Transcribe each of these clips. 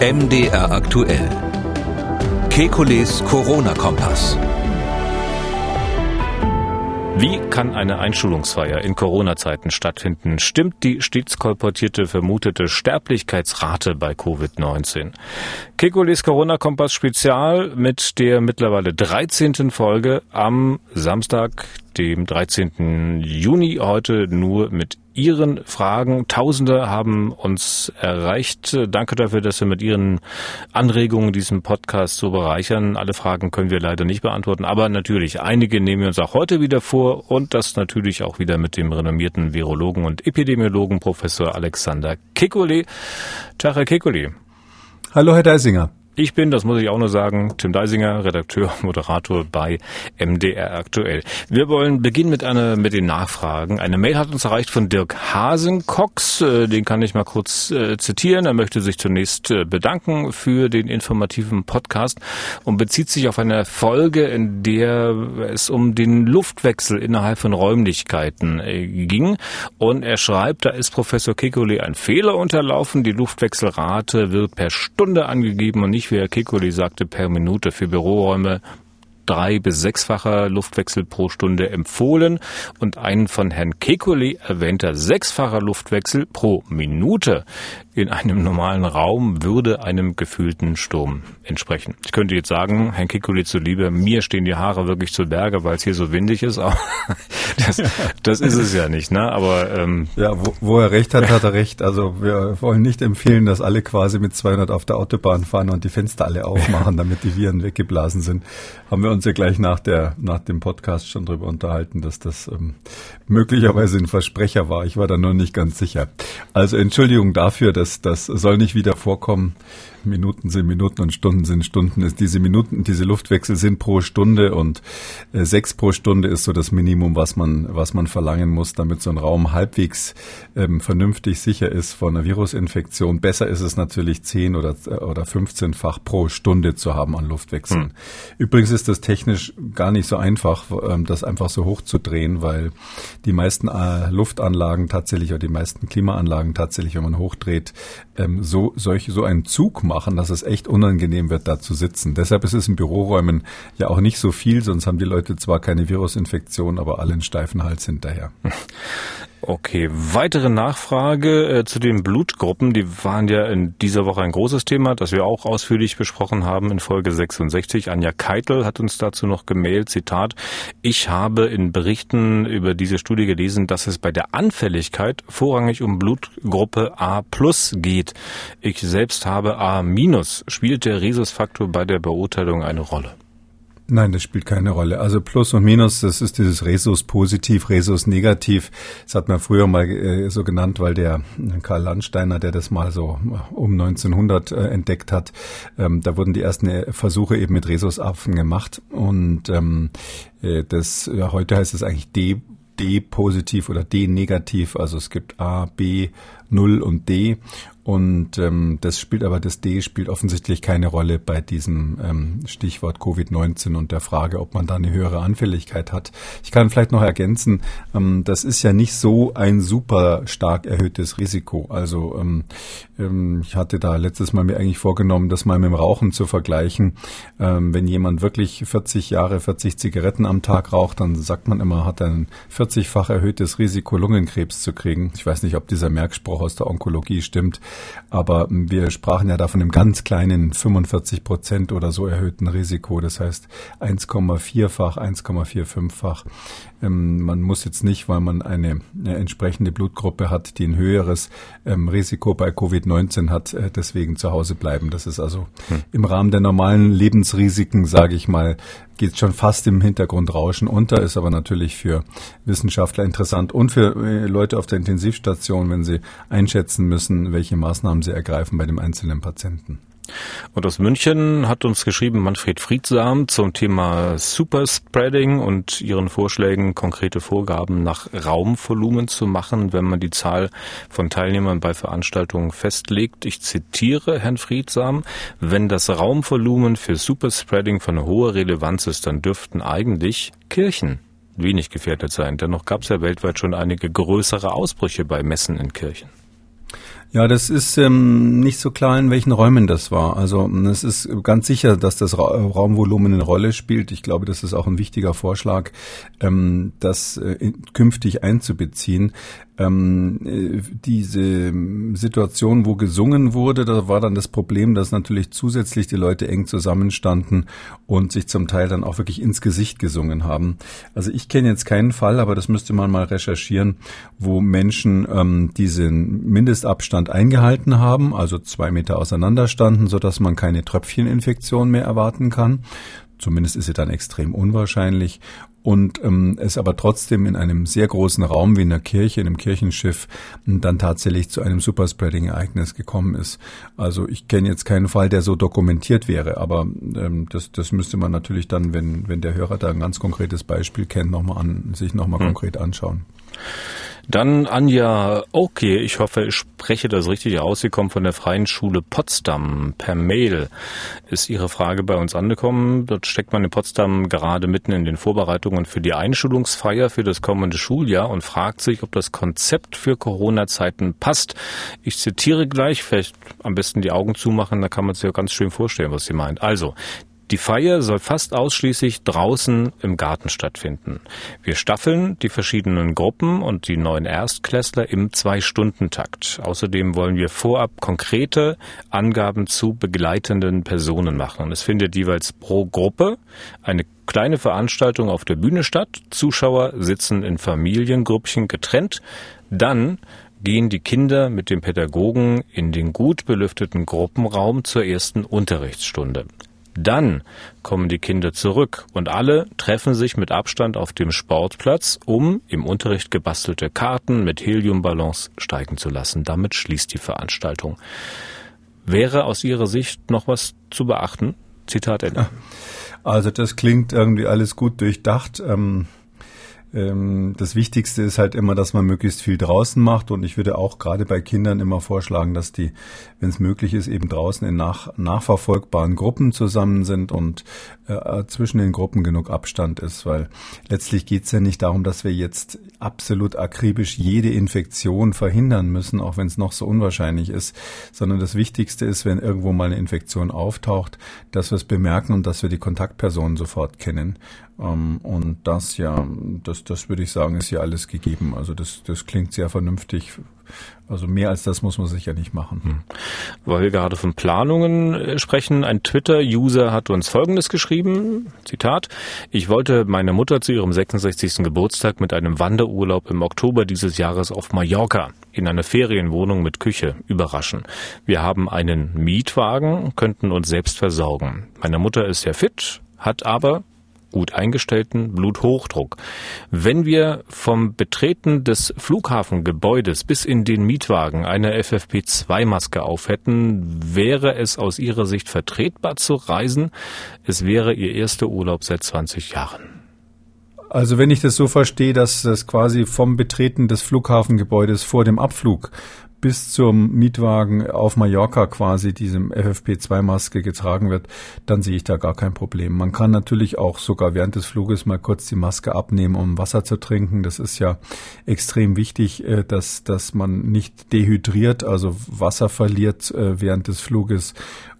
MDR aktuell. Kekules Corona-Kompass. Wie kann eine Einschulungsfeier in Corona-Zeiten stattfinden? Stimmt die stets kolportierte vermutete Sterblichkeitsrate bei Covid-19? Kekules Corona-Kompass Spezial mit der mittlerweile 13. Folge am Samstag, dem 13. Juni, heute nur mit Ihren Fragen. Tausende haben uns erreicht. Danke dafür, dass Sie mit Ihren Anregungen diesen Podcast so bereichern. Alle Fragen können wir leider nicht beantworten, aber natürlich einige nehmen wir uns auch heute wieder vor und das natürlich auch wieder mit dem renommierten Virologen und Epidemiologen Professor Alexander Kekulé. Tag, Herr Kekulé. Hallo, Herr Deisinger. Ich bin, das muss ich auch nur sagen, Tim Deisinger, Redakteur, Moderator bei MDR aktuell. Wir wollen beginnen mit einer, mit den Nachfragen. Eine Mail hat uns erreicht von Dirk Hasenkox. Äh, den kann ich mal kurz äh, zitieren. Er möchte sich zunächst äh, bedanken für den informativen Podcast und bezieht sich auf eine Folge, in der es um den Luftwechsel innerhalb von Räumlichkeiten ging. Und er schreibt, da ist Professor Kekulé ein Fehler unterlaufen. Die Luftwechselrate wird per Stunde angegeben und nicht Herr Kikoli sagte, per Minute für Büroräume drei- bis sechsfacher Luftwechsel pro Stunde empfohlen und ein von Herrn Kekulé erwähnter sechsfacher Luftwechsel pro Minute in einem normalen Raum würde einem gefühlten Sturm entsprechen. Ich könnte jetzt sagen, Herrn Kekulé zuliebe, mir stehen die Haare wirklich zu Berge, weil es hier so windig ist, aber das, das ist es ja nicht, ne? Aber ähm, ja, wo, wo er recht hat, hat er recht. Also wir wollen nicht empfehlen, dass alle quasi mit 200 auf der Autobahn fahren und die Fenster alle aufmachen, damit die Viren weggeblasen sind. Haben wir uns ja gleich nach der nach dem Podcast schon drüber unterhalten, dass das ähm, möglicherweise ein Versprecher war. Ich war da nur nicht ganz sicher. Also Entschuldigung dafür, dass das, soll nicht wieder vorkommen. Minuten sind Minuten und Stunden sind Stunden. Diese Minuten, diese Luftwechsel sind pro Stunde und äh, sechs pro Stunde ist so das Minimum, was man, was man verlangen muss, damit so ein Raum halbwegs ähm, vernünftig sicher ist vor einer Virusinfektion. Besser ist es natürlich zehn oder, oder 15-fach pro Stunde zu haben an Luftwechseln. Hm. Übrigens ist das technisch gar nicht so einfach, ähm, das einfach so hoch zu drehen, weil die meisten äh, Luftanlagen tatsächlich oder die meisten Klimaanlagen tatsächlich, wenn man hochdreht, ähm, so, solch, so einen Zug machen, dass es echt unangenehm wird, da zu sitzen. Deshalb ist es in Büroräumen ja auch nicht so viel, sonst haben die Leute zwar keine Virusinfektion, aber alle einen steifen Hals hinterher. Okay, weitere Nachfrage äh, zu den Blutgruppen. Die waren ja in dieser Woche ein großes Thema, das wir auch ausführlich besprochen haben in Folge 66. Anja Keitel hat uns dazu noch gemailt, Zitat, ich habe in Berichten über diese Studie gelesen, dass es bei der Anfälligkeit vorrangig um Blutgruppe A plus geht. Ich selbst habe A minus. Spielt der Rhesusfaktor bei der Beurteilung eine Rolle? Nein, das spielt keine Rolle. Also Plus und Minus, das ist dieses Resus positiv, Resus negativ. Das hat man früher mal äh, so genannt, weil der Karl Landsteiner, der das mal so um 1900 äh, entdeckt hat, ähm, da wurden die ersten äh, Versuche eben mit Rhesusaffen gemacht und ähm, äh, das ja, heute heißt es eigentlich D D positiv oder D negativ. Also es gibt A, B, 0 und D und ähm, das spielt aber, das D spielt offensichtlich keine Rolle bei diesem ähm, Stichwort Covid-19 und der Frage, ob man da eine höhere Anfälligkeit hat. Ich kann vielleicht noch ergänzen, ähm, das ist ja nicht so ein super stark erhöhtes Risiko. Also ähm, ähm, ich hatte da letztes Mal mir eigentlich vorgenommen, das mal mit dem Rauchen zu vergleichen. Ähm, wenn jemand wirklich 40 Jahre, 40 Zigaretten am Tag raucht, dann sagt man immer, hat ein 40-fach erhöhtes Risiko, Lungenkrebs zu kriegen. Ich weiß nicht, ob dieser Merkspruch aus der Onkologie stimmt. Aber wir sprachen ja davon im ganz kleinen 45 Prozent oder so erhöhten Risiko. Das heißt 1,4-fach, 1,45-fach. Ähm, man muss jetzt nicht, weil man eine, entsprechende Blutgruppe hat, die ein höheres ähm, Risiko bei Covid-19 hat, äh, deswegen zu Hause bleiben. Das ist also hm. im Rahmen der normalen Lebensrisiken, sage ich mal, geht schon fast im Hintergrund rauschen unter, ist aber natürlich für Wissenschaftler interessant und für äh, Leute auf der Intensivstation, wenn sie einschätzen müssen, welche Maßnahmen sie ergreifen bei dem einzelnen Patienten. Und aus München hat uns geschrieben Manfred Friedsam zum Thema Superspreading und ihren Vorschlägen, konkrete Vorgaben nach Raumvolumen zu machen, wenn man die Zahl von Teilnehmern bei Veranstaltungen festlegt. Ich zitiere Herrn Friedsam, wenn das Raumvolumen für Superspreading von hoher Relevanz ist, dann dürften eigentlich Kirchen wenig gefährdet sein. Dennoch gab es ja weltweit schon einige größere Ausbrüche bei Messen in Kirchen. Ja, das ist ähm, nicht so klar, in welchen Räumen das war. Also es ist ganz sicher, dass das Ra Raumvolumen eine Rolle spielt. Ich glaube, das ist auch ein wichtiger Vorschlag, ähm, das äh, künftig einzubeziehen. Ähm, äh, diese Situation, wo gesungen wurde, da war dann das Problem, dass natürlich zusätzlich die Leute eng zusammenstanden und sich zum Teil dann auch wirklich ins Gesicht gesungen haben. Also ich kenne jetzt keinen Fall, aber das müsste man mal recherchieren, wo Menschen ähm, diesen Mindestabstand Abstand eingehalten haben, also zwei Meter auseinander standen, sodass man keine Tröpfcheninfektion mehr erwarten kann. Zumindest ist sie dann extrem unwahrscheinlich. Und ähm, es aber trotzdem in einem sehr großen Raum wie in der Kirche, in einem Kirchenschiff, dann tatsächlich zu einem Superspreading-Ereignis gekommen ist. Also ich kenne jetzt keinen Fall, der so dokumentiert wäre, aber ähm, das, das müsste man natürlich dann, wenn, wenn der Hörer da ein ganz konkretes Beispiel kennt, noch mal an, sich nochmal hm. konkret anschauen. Dann Anja Okay, ich hoffe, ich spreche das richtig aus. Sie kommt von der Freien Schule Potsdam. Per Mail ist Ihre Frage bei uns angekommen. Dort steckt man in Potsdam gerade mitten in den Vorbereitungen für die Einschulungsfeier für das kommende Schuljahr und fragt sich, ob das Konzept für Corona-Zeiten passt. Ich zitiere gleich, vielleicht am besten die Augen zumachen, da kann man sich ja ganz schön vorstellen, was sie meint. Also, die Feier soll fast ausschließlich draußen im Garten stattfinden. Wir staffeln die verschiedenen Gruppen und die neuen Erstklässler im Zwei-Stunden-Takt. Außerdem wollen wir vorab konkrete Angaben zu begleitenden Personen machen. Es findet jeweils pro Gruppe eine kleine Veranstaltung auf der Bühne statt. Zuschauer sitzen in Familiengrüppchen getrennt. Dann gehen die Kinder mit dem Pädagogen in den gut belüfteten Gruppenraum zur ersten Unterrichtsstunde. Dann kommen die Kinder zurück und alle treffen sich mit Abstand auf dem Sportplatz, um im Unterricht gebastelte Karten mit Heliumballons steigen zu lassen. Damit schließt die Veranstaltung. Wäre aus Ihrer Sicht noch was zu beachten? Zitat Ende. Also das klingt irgendwie alles gut durchdacht. Ähm das Wichtigste ist halt immer, dass man möglichst viel draußen macht. Und ich würde auch gerade bei Kindern immer vorschlagen, dass die, wenn es möglich ist, eben draußen in nach, nachverfolgbaren Gruppen zusammen sind und äh, zwischen den Gruppen genug Abstand ist, weil letztlich geht es ja nicht darum, dass wir jetzt absolut akribisch jede Infektion verhindern müssen, auch wenn es noch so unwahrscheinlich ist, sondern das Wichtigste ist, wenn irgendwo mal eine Infektion auftaucht, dass wir es bemerken und dass wir die Kontaktpersonen sofort kennen. Ähm, und das ja, das, das würde ich sagen, ist ja alles gegeben. Also das, das klingt sehr vernünftig. Also mehr als das muss man sicher nicht machen. Hm. Weil wir gerade von Planungen äh, sprechen, ein Twitter-User hat uns Folgendes geschrieben, Zitat, ich wollte meine Mutter zu ihrem 66. Geburtstag mit einem Wanderurlaub im Oktober dieses Jahres auf Mallorca in einer Ferienwohnung mit Küche überraschen. Wir haben einen Mietwagen, könnten uns selbst versorgen. Meine Mutter ist sehr fit, hat aber gut eingestellten Bluthochdruck. Wenn wir vom Betreten des Flughafengebäudes bis in den Mietwagen eine FFP2-Maske aufhätten, wäre es aus Ihrer Sicht vertretbar zu reisen? Es wäre Ihr erster Urlaub seit 20 Jahren. Also wenn ich das so verstehe, dass das quasi vom Betreten des Flughafengebäudes vor dem Abflug bis zum Mietwagen auf Mallorca quasi diesem FFP2-Maske getragen wird, dann sehe ich da gar kein Problem. Man kann natürlich auch sogar während des Fluges mal kurz die Maske abnehmen, um Wasser zu trinken. Das ist ja extrem wichtig, äh, dass, dass man nicht dehydriert, also Wasser verliert äh, während des Fluges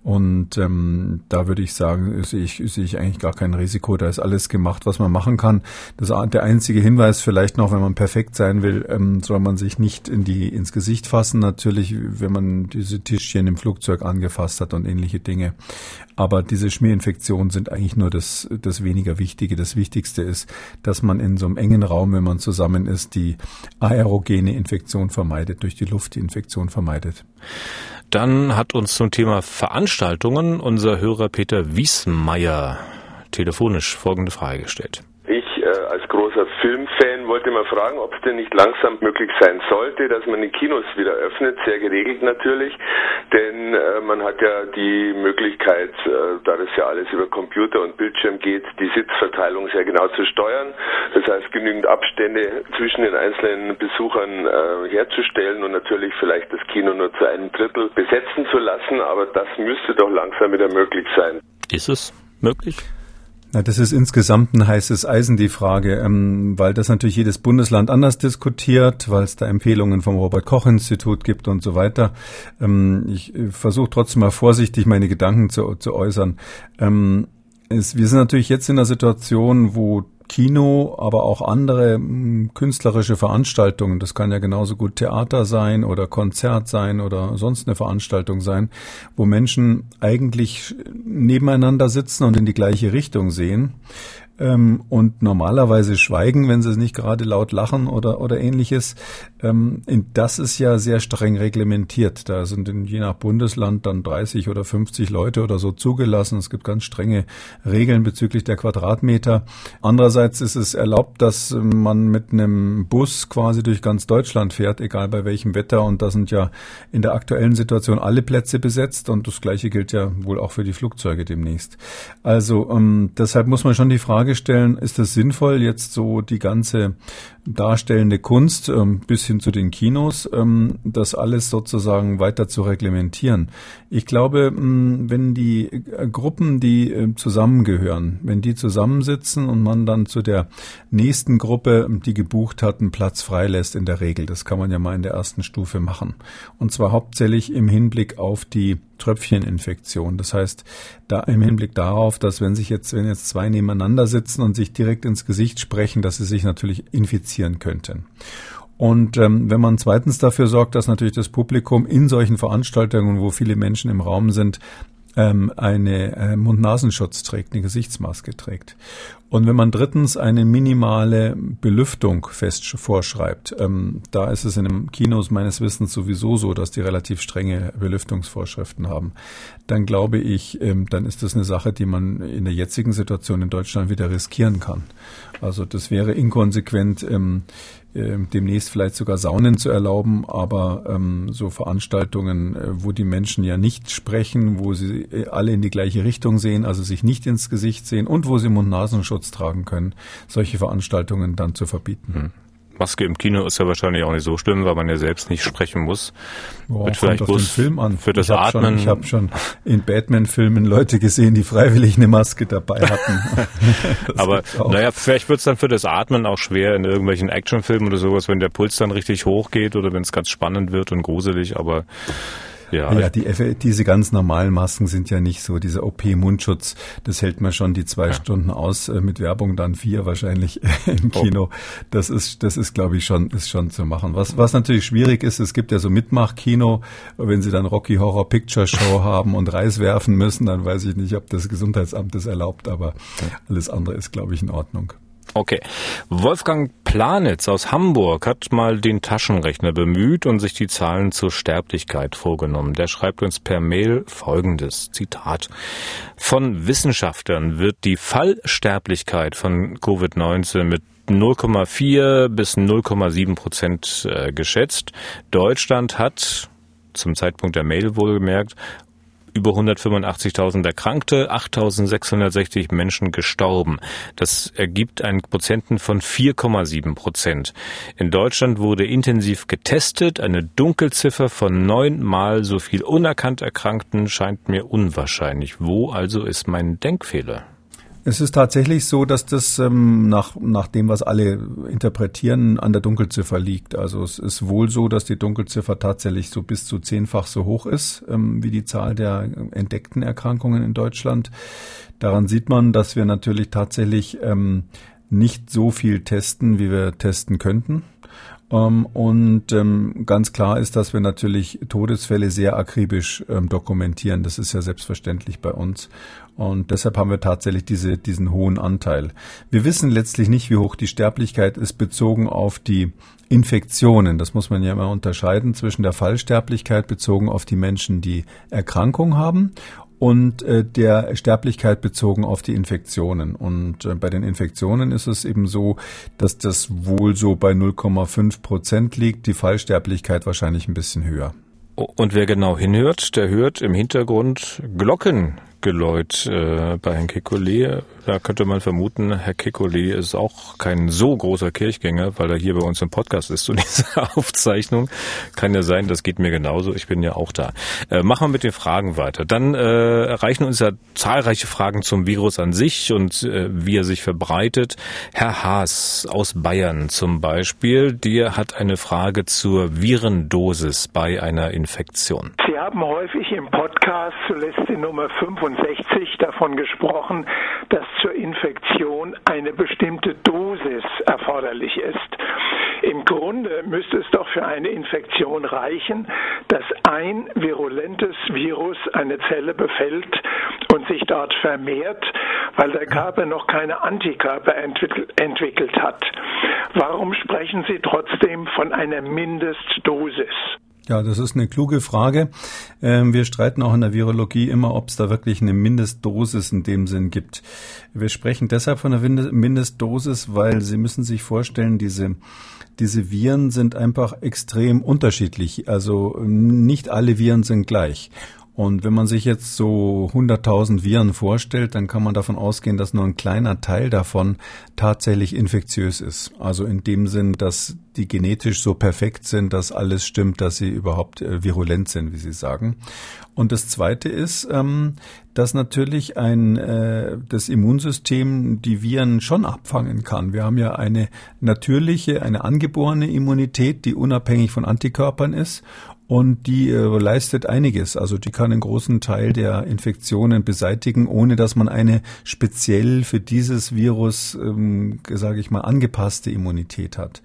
und ähm, da würde ich sagen, sehe ich, sehe ich eigentlich gar kein Risiko. Da ist alles gemacht, was man machen kann. Das, der einzige Hinweis vielleicht noch, wenn man perfekt sein will, ähm, soll man sich nicht in die, ins Gesicht fassen. Natürlich, wenn man diese Tischchen im Flugzeug angefasst hat und ähnliche Dinge. Aber diese Schmierinfektionen sind eigentlich nur das, das weniger Wichtige. Das Wichtigste ist, dass man in so einem engen Raum, wenn man zusammen ist, die aerogene Infektion vermeidet, durch die Luft die Infektion vermeidet. Dann hat uns zum Thema Veranstaltungen unser Hörer Peter Wiesmeier telefonisch folgende Frage gestellt. Großer Filmfan wollte mal fragen, ob es denn nicht langsam möglich sein sollte, dass man die Kinos wieder öffnet, sehr geregelt natürlich, denn äh, man hat ja die Möglichkeit, äh, da das ja alles über Computer und Bildschirm geht, die Sitzverteilung sehr genau zu steuern. Das heißt, genügend Abstände zwischen den einzelnen Besuchern äh, herzustellen und natürlich vielleicht das Kino nur zu einem Drittel besetzen zu lassen, aber das müsste doch langsam wieder möglich sein. Ist es möglich? Na, das ist insgesamt ein heißes Eisen, die Frage, ähm, weil das natürlich jedes Bundesland anders diskutiert, weil es da Empfehlungen vom Robert-Koch-Institut gibt und so weiter. Ähm, ich äh, versuche trotzdem mal vorsichtig meine Gedanken zu, zu äußern. Ähm, es, wir sind natürlich jetzt in einer Situation, wo Kino, aber auch andere hm, künstlerische Veranstaltungen. Das kann ja genauso gut Theater sein oder Konzert sein oder sonst eine Veranstaltung sein, wo Menschen eigentlich nebeneinander sitzen und in die gleiche Richtung sehen ähm, und normalerweise schweigen, wenn sie nicht gerade laut lachen oder, oder ähnliches. Ähm, das ist ja sehr streng reglementiert. Da sind in, je nach Bundesland dann 30 oder 50 Leute oder so zugelassen. Es gibt ganz strenge Regeln bezüglich der Quadratmeter. Andererseits ist es erlaubt, dass man mit einem Bus quasi durch ganz Deutschland fährt, egal bei welchem Wetter. Und da sind ja in der aktuellen Situation alle Plätze besetzt. Und das Gleiche gilt ja wohl auch für die Flugzeuge demnächst. Also ähm, deshalb muss man schon die Frage Frage stellen, ist es sinnvoll, jetzt so die ganze darstellende Kunst ähm, bis hin zu den Kinos, ähm, das alles sozusagen weiter zu reglementieren? Ich glaube, ähm, wenn die äh, Gruppen, die äh, zusammengehören, wenn die zusammensitzen und man dann zu der nächsten Gruppe, die gebucht hat, einen Platz freilässt in der Regel, das kann man ja mal in der ersten Stufe machen. Und zwar hauptsächlich im Hinblick auf die Tröpfcheninfektion. Das heißt, da im Hinblick darauf, dass wenn sich jetzt, wenn jetzt zwei nebeneinander sitzen und sich direkt ins Gesicht sprechen, dass sie sich natürlich infizieren könnten. Und ähm, wenn man zweitens dafür sorgt, dass natürlich das Publikum in solchen Veranstaltungen, wo viele Menschen im Raum sind, ähm, eine äh, Mund-Nasenschutz trägt, eine Gesichtsmaske trägt. Und wenn man drittens eine minimale Belüftung fest vorschreibt, ähm, da ist es in den Kinos meines Wissens sowieso so, dass die relativ strenge Belüftungsvorschriften haben, dann glaube ich, ähm, dann ist das eine Sache, die man in der jetzigen Situation in Deutschland wieder riskieren kann. Also das wäre inkonsequent, ähm, äh, demnächst vielleicht sogar Saunen zu erlauben, aber ähm, so Veranstaltungen, äh, wo die Menschen ja nicht sprechen, wo sie äh, alle in die gleiche Richtung sehen, also sich nicht ins Gesicht sehen und wo sie Mund-Nasenschutz tragen können, solche Veranstaltungen dann zu verbieten. Hm. Maske im Kino ist ja wahrscheinlich auch nicht so schlimm, weil man ja selbst nicht sprechen muss. Boah, Wird vielleicht auf den Film an. Für das ich Atmen. Schon, ich habe schon in Batman-Filmen Leute gesehen, die freiwillig eine Maske dabei hatten. Aber naja, vielleicht wird es dann für das Atmen auch schwer in irgendwelchen Actionfilmen oder sowas, wenn der Puls dann richtig hoch geht oder wenn es ganz spannend wird und gruselig. Aber ja, ja die, diese ganz normalen Masken sind ja nicht so. Dieser OP-Mundschutz, das hält man schon die zwei ja. Stunden aus, äh, mit Werbung dann vier wahrscheinlich im Kino. Das ist, das ist, glaube ich, schon, ist schon zu machen. Was, was natürlich schwierig ist, es gibt ja so Mitmachkino, wenn sie dann Rocky Horror Picture Show haben und Reis werfen müssen, dann weiß ich nicht, ob das Gesundheitsamt das erlaubt, aber alles andere ist, glaube ich, in Ordnung. Okay. Wolfgang Planitz aus Hamburg hat mal den Taschenrechner bemüht und sich die Zahlen zur Sterblichkeit vorgenommen. Der schreibt uns per Mail folgendes Zitat. Von Wissenschaftlern wird die Fallsterblichkeit von Covid-19 mit 0,4 bis 0,7 Prozent äh, geschätzt. Deutschland hat zum Zeitpunkt der Mail wohlgemerkt über 185.000 Erkrankte, 8.660 Menschen gestorben. Das ergibt einen Prozenten von 4,7 Prozent. In Deutschland wurde intensiv getestet. Eine Dunkelziffer von neunmal so viel unerkannt Erkrankten scheint mir unwahrscheinlich. Wo also ist mein Denkfehler? Es ist tatsächlich so, dass das ähm, nach, nach dem, was alle interpretieren, an der Dunkelziffer liegt. Also es ist wohl so, dass die Dunkelziffer tatsächlich so bis zu zehnfach so hoch ist ähm, wie die Zahl der entdeckten Erkrankungen in Deutschland. Daran sieht man, dass wir natürlich tatsächlich ähm, nicht so viel testen, wie wir testen könnten. Ähm, und ähm, ganz klar ist, dass wir natürlich Todesfälle sehr akribisch ähm, dokumentieren. Das ist ja selbstverständlich bei uns. Und deshalb haben wir tatsächlich diese, diesen hohen Anteil. Wir wissen letztlich nicht, wie hoch die Sterblichkeit ist, bezogen auf die Infektionen. Das muss man ja immer unterscheiden zwischen der Fallsterblichkeit bezogen auf die Menschen, die Erkrankung haben und äh, der Sterblichkeit bezogen auf die Infektionen. Und äh, bei den Infektionen ist es eben so, dass das wohl so bei 0,5 Prozent liegt, die Fallsterblichkeit wahrscheinlich ein bisschen höher. Und wer genau hinhört, der hört im Hintergrund Glocken Glockengeläut äh, bei Herrn Kekulé. Da könnte man vermuten, Herr Kekulé ist auch kein so großer Kirchgänger, weil er hier bei uns im Podcast ist zu dieser Aufzeichnung. Kann ja sein, das geht mir genauso. Ich bin ja auch da. Äh, machen wir mit den Fragen weiter. Dann äh, erreichen uns ja zahlreiche Fragen zum Virus an sich und äh, wie er sich verbreitet. Herr Haas aus Bayern zum Beispiel, der hat eine Frage zur Virendosis bei einer Infektion. Sie haben häufig im Podcast, zuletzt in Nummer 65, davon gesprochen, dass zur Infektion eine bestimmte Dosis erforderlich ist. Im Grunde müsste es doch für eine Infektion reichen, dass ein virulentes Virus eine Zelle befällt und sich dort vermehrt, weil der Körper noch keine Antikörper entwickelt hat. Warum sprechen Sie trotzdem von einer Mindestdosis? Ja, das ist eine kluge Frage. Ähm, wir streiten auch in der Virologie immer, ob es da wirklich eine Mindestdosis in dem Sinn gibt. Wir sprechen deshalb von einer Mindestdosis, weil Sie müssen sich vorstellen, diese diese Viren sind einfach extrem unterschiedlich. Also nicht alle Viren sind gleich. Und wenn man sich jetzt so 100.000 Viren vorstellt, dann kann man davon ausgehen, dass nur ein kleiner Teil davon tatsächlich infektiös ist. Also in dem Sinn, dass die genetisch so perfekt sind, dass alles stimmt, dass sie überhaupt äh, virulent sind, wie Sie sagen. Und das Zweite ist, ähm, dass natürlich ein äh, das Immunsystem die Viren schon abfangen kann. Wir haben ja eine natürliche, eine angeborene Immunität, die unabhängig von Antikörpern ist und die äh, leistet einiges. Also die kann einen großen Teil der Infektionen beseitigen, ohne dass man eine speziell für dieses Virus, ähm, sage ich mal, angepasste Immunität hat.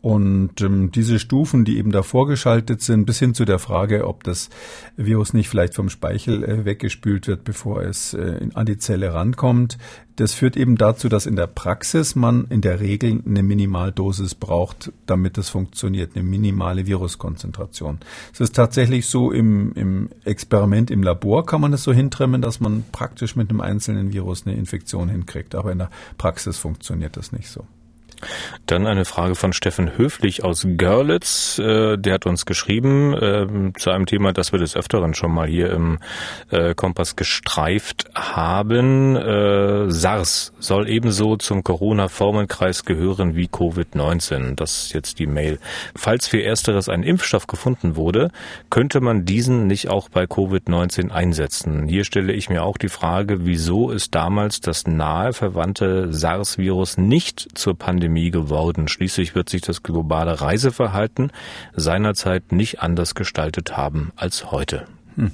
Und ähm, diese Stufen, die eben da vorgeschaltet sind, bis hin zu der Frage, ob das Virus nicht vielleicht vom Speichel äh, weggespült wird, bevor es äh, an die Zelle rankommt, das führt eben dazu, dass in der Praxis man in der Regel eine Minimaldosis braucht, damit es funktioniert, eine minimale Viruskonzentration. Es ist tatsächlich so, im, im Experiment im Labor kann man es so hintrimmen, dass man praktisch mit einem einzelnen Virus eine Infektion hinkriegt, aber in der Praxis funktioniert das nicht so. Dann eine Frage von Steffen Höflich aus Görlitz. Äh, der hat uns geschrieben äh, zu einem Thema, das wir des Öfteren schon mal hier im äh, Kompass gestreift haben. Äh, SARS soll ebenso zum Corona-Formenkreis gehören wie Covid-19. Das ist jetzt die Mail. Falls für Ersteres ein Impfstoff gefunden wurde, könnte man diesen nicht auch bei Covid-19 einsetzen. Hier stelle ich mir auch die Frage, wieso ist damals das nahe verwandte SARS-Virus nicht zur Pandemie Pandemie geworden. Schließlich wird sich das globale Reiseverhalten seinerzeit nicht anders gestaltet haben als heute. Hm.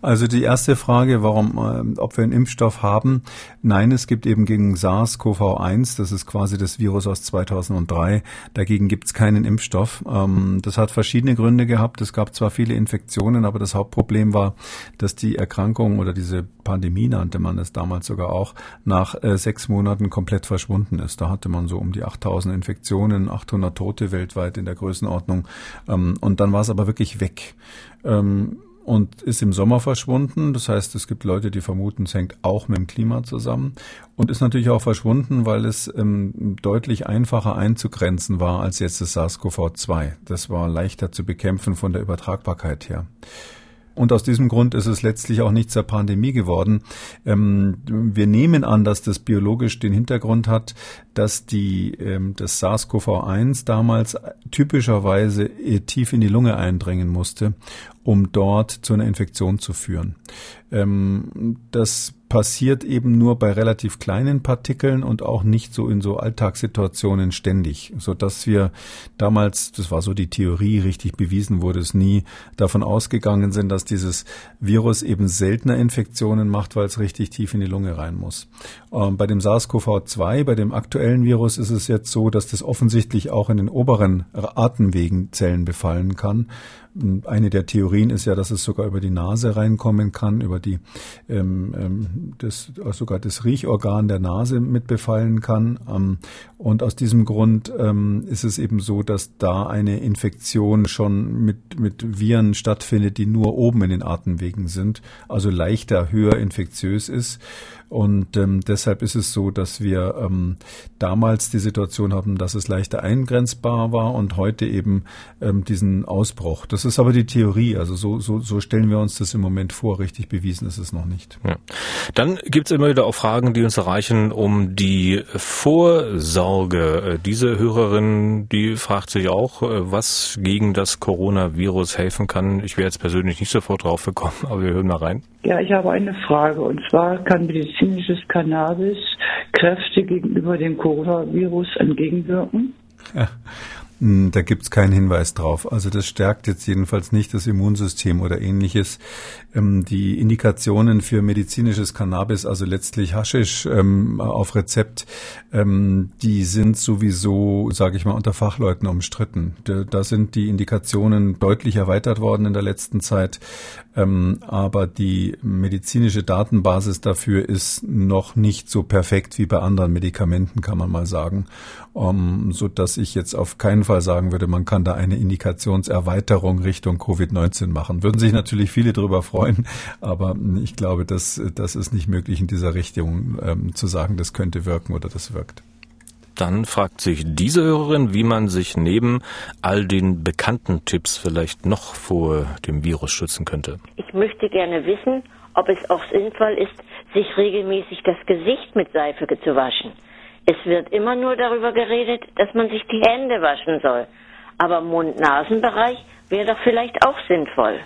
Also die erste Frage, warum, äh, ob wir einen Impfstoff haben. Nein, es gibt eben gegen SARS-CoV-1, das ist quasi das Virus aus 2003, dagegen gibt es keinen Impfstoff. Ähm, das hat verschiedene Gründe gehabt. Es gab zwar viele Infektionen, aber das Hauptproblem war, dass die Erkrankung oder diese Pandemie nannte man es damals sogar auch, nach äh, sechs Monaten komplett verschwunden ist. Da hatte man so um die 8000 Infektionen, 800 Tote weltweit in der Größenordnung. Ähm, und dann war es aber wirklich weg. Ähm, und ist im Sommer verschwunden. Das heißt, es gibt Leute, die vermuten, es hängt auch mit dem Klima zusammen und ist natürlich auch verschwunden, weil es ähm, deutlich einfacher einzugrenzen war als jetzt das SARS-CoV-2. Das war leichter zu bekämpfen von der Übertragbarkeit her. Und aus diesem Grund ist es letztlich auch nicht zur Pandemie geworden. Ähm, wir nehmen an, dass das biologisch den Hintergrund hat, dass die, ähm, das SARS-CoV-1 damals typischerweise tief in die Lunge eindringen musste, um dort zu einer Infektion zu führen. Ähm, das passiert eben nur bei relativ kleinen Partikeln und auch nicht so in so Alltagssituationen ständig, so dass wir damals, das war so die Theorie, richtig bewiesen wurde es nie, davon ausgegangen sind, dass dieses Virus eben seltener Infektionen macht, weil es richtig tief in die Lunge rein muss. Ähm, bei dem SARS-CoV-2, bei dem aktuellen Virus ist es jetzt so, dass das offensichtlich auch in den oberen Atemwegenzellen befallen kann eine der Theorien ist ja, dass es sogar über die Nase reinkommen kann, über die ähm, ähm, das, sogar das Riechorgan der Nase mitbefallen kann. Ähm, und aus diesem Grund ähm, ist es eben so, dass da eine Infektion schon mit, mit Viren stattfindet, die nur oben in den Atemwegen sind, also leichter, höher infektiös ist. Und ähm, deshalb ist es so, dass wir ähm, damals die Situation haben, dass es leichter eingrenzbar war und heute eben ähm, diesen Ausbruch. Das ist aber die Theorie. Also so, so, so stellen wir uns das im Moment vor. Richtig bewiesen ist es noch nicht. Ja. Dann gibt es immer wieder auch Fragen, die uns erreichen um die Vorsorge. Diese Hörerin, die fragt sich auch, was gegen das Coronavirus helfen kann. Ich wäre jetzt persönlich nicht sofort drauf gekommen, aber wir hören mal rein. Ja, ich habe eine Frage. Und zwar kann medizinisches Cannabis Kräfte gegenüber dem Coronavirus entgegenwirken? Ja. Hm, da gibt's keinen Hinweis drauf. Also das stärkt jetzt jedenfalls nicht das Immunsystem oder ähnliches. Ähm, die Indikationen für medizinisches Cannabis, also letztlich Haschisch ähm, auf Rezept, ähm, die sind sowieso, sage ich mal, unter Fachleuten umstritten. Da sind die Indikationen deutlich erweitert worden in der letzten Zeit, aber die medizinische Datenbasis dafür ist noch nicht so perfekt wie bei anderen Medikamenten, kann man mal sagen, so dass ich jetzt auf keinen Fall sagen würde, man kann da eine Indikationserweiterung Richtung Covid-19 machen. Würden sich natürlich viele darüber freuen, aber ich glaube, dass das ist nicht möglich in dieser Richtung ähm, zu sagen, das könnte wirken oder das wirkt. Dann fragt sich diese Hörerin, wie man sich neben all den bekannten Tipps vielleicht noch vor dem Virus schützen könnte. Ich möchte gerne wissen, ob es auch sinnvoll ist, sich regelmäßig das Gesicht mit Seife zu waschen. Es wird immer nur darüber geredet, dass man sich die Hände waschen soll. Aber Mund-Nasen-Bereich wäre doch vielleicht auch sinnvoll.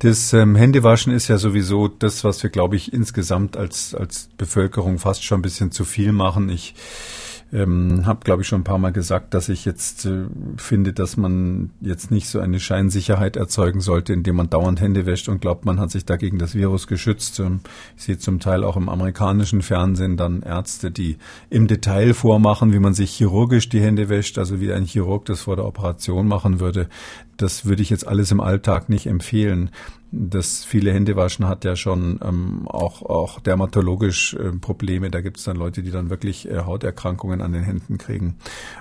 Das ähm, Händewaschen ist ja sowieso das, was wir, glaube ich, insgesamt als, als Bevölkerung fast schon ein bisschen zu viel machen. Ich ähm, habe, glaube ich, schon ein paar Mal gesagt, dass ich jetzt äh, finde, dass man jetzt nicht so eine Scheinsicherheit erzeugen sollte, indem man dauernd Hände wäscht und glaubt, man hat sich dagegen das Virus geschützt. Ähm, ich sehe zum Teil auch im amerikanischen Fernsehen dann Ärzte, die im Detail vormachen, wie man sich chirurgisch die Hände wäscht, also wie ein Chirurg das vor der Operation machen würde. Das würde ich jetzt alles im Alltag nicht empfehlen das viele Hände waschen hat ja schon ähm, auch, auch dermatologisch äh, Probleme. Da gibt es dann Leute, die dann wirklich äh, Hauterkrankungen an den Händen kriegen.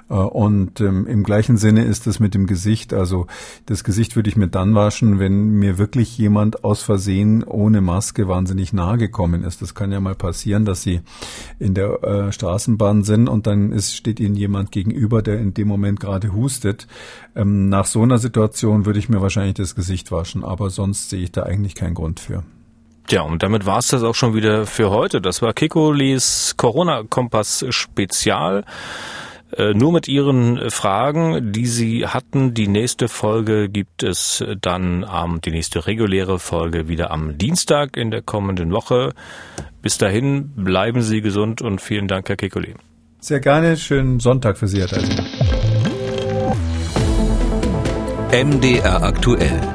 Äh, und ähm, im gleichen Sinne ist es mit dem Gesicht. Also das Gesicht würde ich mir dann waschen, wenn mir wirklich jemand aus Versehen ohne Maske wahnsinnig nahe gekommen ist. Das kann ja mal passieren, dass sie in der äh, Straßenbahn sind und dann ist, steht ihnen jemand gegenüber, der in dem Moment gerade hustet. Ähm, nach so einer Situation würde ich mir wahrscheinlich das Gesicht waschen, aber sonst sehe ich da eigentlich keinen Grund für. Ja, und damit war es das auch schon wieder für heute. Das war Kikolis Corona-Kompass Spezial. Äh, nur mit Ihren Fragen, die Sie hatten. Die nächste Folge gibt es dann am, die nächste reguläre Folge wieder am Dienstag in der kommenden Woche. Bis dahin bleiben Sie gesund und vielen Dank, Herr Kikoli. Sehr gerne. Schönen Sonntag für Sie, Herr Deisinger. MDR aktuell.